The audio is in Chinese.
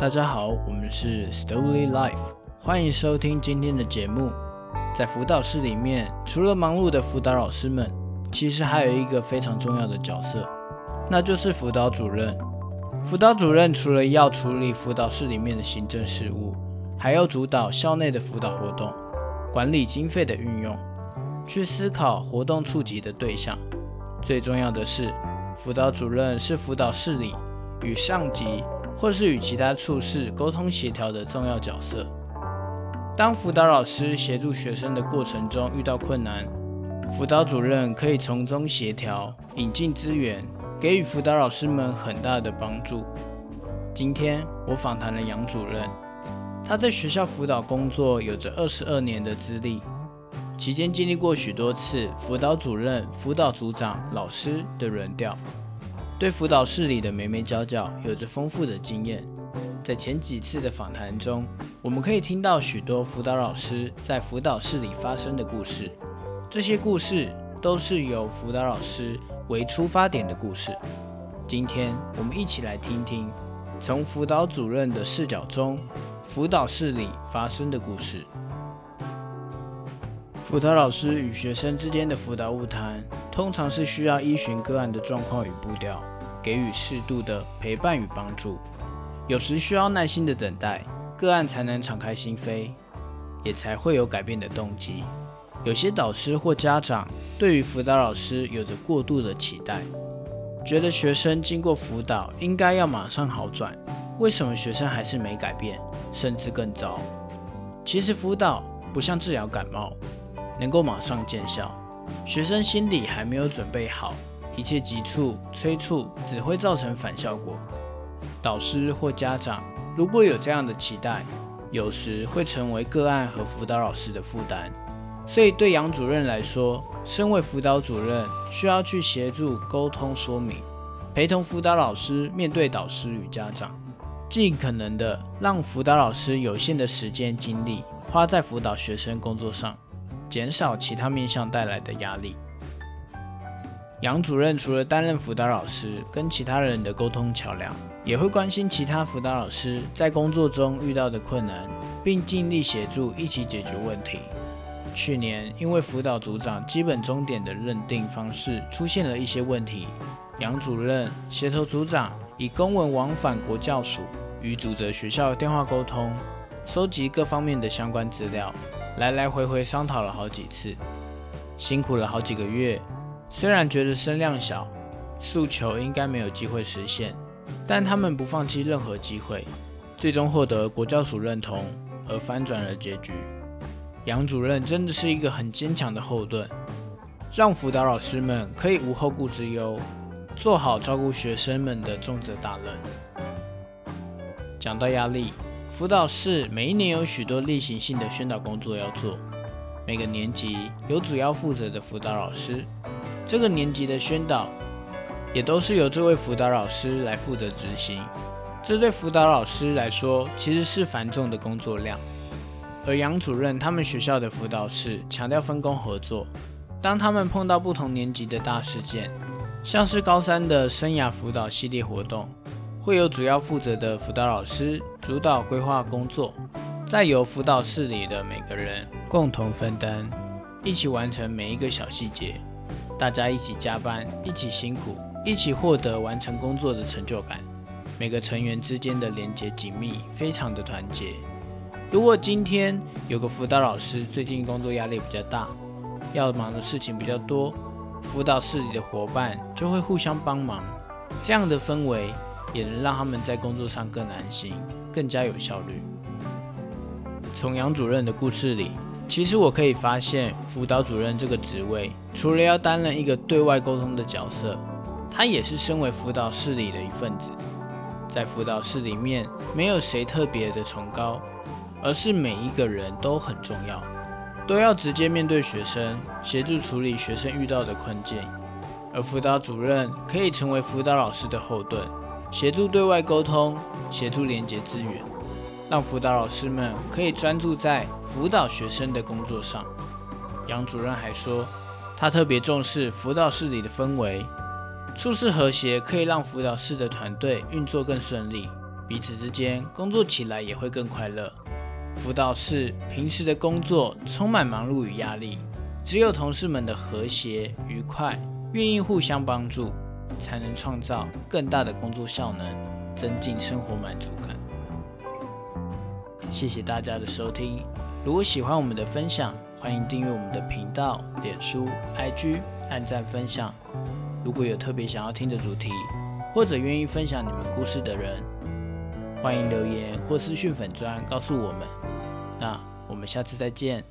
大家好，我们是 Story Life，欢迎收听今天的节目。在辅导室里面，除了忙碌的辅导老师们，其实还有一个非常重要的角色，那就是辅导主任。辅导主任除了要处理辅导室里面的行政事务，还要主导校内的辅导活动，管理经费的运用，去思考活动触及的对象。最重要的是，辅导主任是辅导室里与上级或是与其他处室沟通协调的重要角色。当辅导老师协助学生的过程中遇到困难，辅导主任可以从中协调、引进资源，给予辅导老师们很大的帮助。今天我访谈了杨主任，他在学校辅导工作有着二十二年的资历，期间经历过许多次辅导主任、辅导组长、老师的轮调，对辅导室里的眉眉角角有着丰富的经验。在前几次的访谈中，我们可以听到许多辅导老师在辅导室里发生的故事。这些故事都是由辅导老师为出发点的故事。今天我们一起来听听，从辅导主任的视角中，辅导室里发生的故事。辅导老师与学生之间的辅导物谈，通常是需要依循个案的状况与步调，给予适度的陪伴与帮助。有时需要耐心的等待，个案才能敞开心扉，也才会有改变的动机。有些导师或家长对于辅导老师有着过度的期待，觉得学生经过辅导应该要马上好转，为什么学生还是没改变，甚至更糟？其实辅导不像治疗感冒，能够马上见效。学生心里还没有准备好，一切急促催促只会造成反效果。导师或家长如果有这样的期待，有时会成为个案和辅导老师的负担。所以对杨主任来说，身为辅导主任，需要去协助沟通说明，陪同辅导老师面对导师与家长，尽可能的让辅导老师有限的时间精力花在辅导学生工作上，减少其他面向带来的压力。杨主任除了担任辅导老师跟其他人的沟通桥梁，也会关心其他辅导老师在工作中遇到的困难，并尽力协助一起解决问题。去年因为辅导组长基本终点的认定方式出现了一些问题，杨主任协同组长以公文往返国教署与主责学校电话沟通，收集各方面的相关资料，来来回回商讨了好几次，辛苦了好几个月。虽然觉得声量小，诉求应该没有机会实现，但他们不放弃任何机会，最终获得国教署认同而翻转了结局。杨主任真的是一个很坚强的后盾，让辅导老师们可以无后顾之忧，做好照顾学生们的重责大任。讲到压力，辅导室每一年有许多例行性的宣导工作要做，每个年级有主要负责的辅导老师。这个年级的宣导也都是由这位辅导老师来负责执行，这对辅导老师来说其实是繁重的工作量。而杨主任他们学校的辅导室强调分工合作，当他们碰到不同年级的大事件，像是高三的生涯辅导系列活动，会有主要负责的辅导老师主导规划工作，再由辅导室里的每个人共同分担，一起完成每一个小细节。大家一起加班，一起辛苦，一起获得完成工作的成就感。每个成员之间的连接紧密，非常的团结。如果今天有个辅导老师最近工作压力比较大，要忙的事情比较多，辅导室里的伙伴就会互相帮忙。这样的氛围也能让他们在工作上更安心，更加有效率。从杨主任的故事里。其实我可以发现，辅导主任这个职位，除了要担任一个对外沟通的角色，他也是身为辅导室里的一份子。在辅导室里面，没有谁特别的崇高，而是每一个人都很重要，都要直接面对学生，协助处理学生遇到的困境。而辅导主任可以成为辅导老师的后盾，协助对外沟通，协助连接资源。让辅导老师们可以专注在辅导学生的工作上。杨主任还说，他特别重视辅导室里的氛围，处事和谐可以让辅导室的团队运作更顺利，彼此之间工作起来也会更快乐。辅导室平时的工作充满忙碌与压力，只有同事们的和谐愉快，愿意互相帮助，才能创造更大的工作效能，增进生活满足感。谢谢大家的收听。如果喜欢我们的分享，欢迎订阅我们的频道、脸书、IG，按赞分享。如果有特别想要听的主题，或者愿意分享你们故事的人，欢迎留言或私讯粉砖告诉我们。那我们下次再见。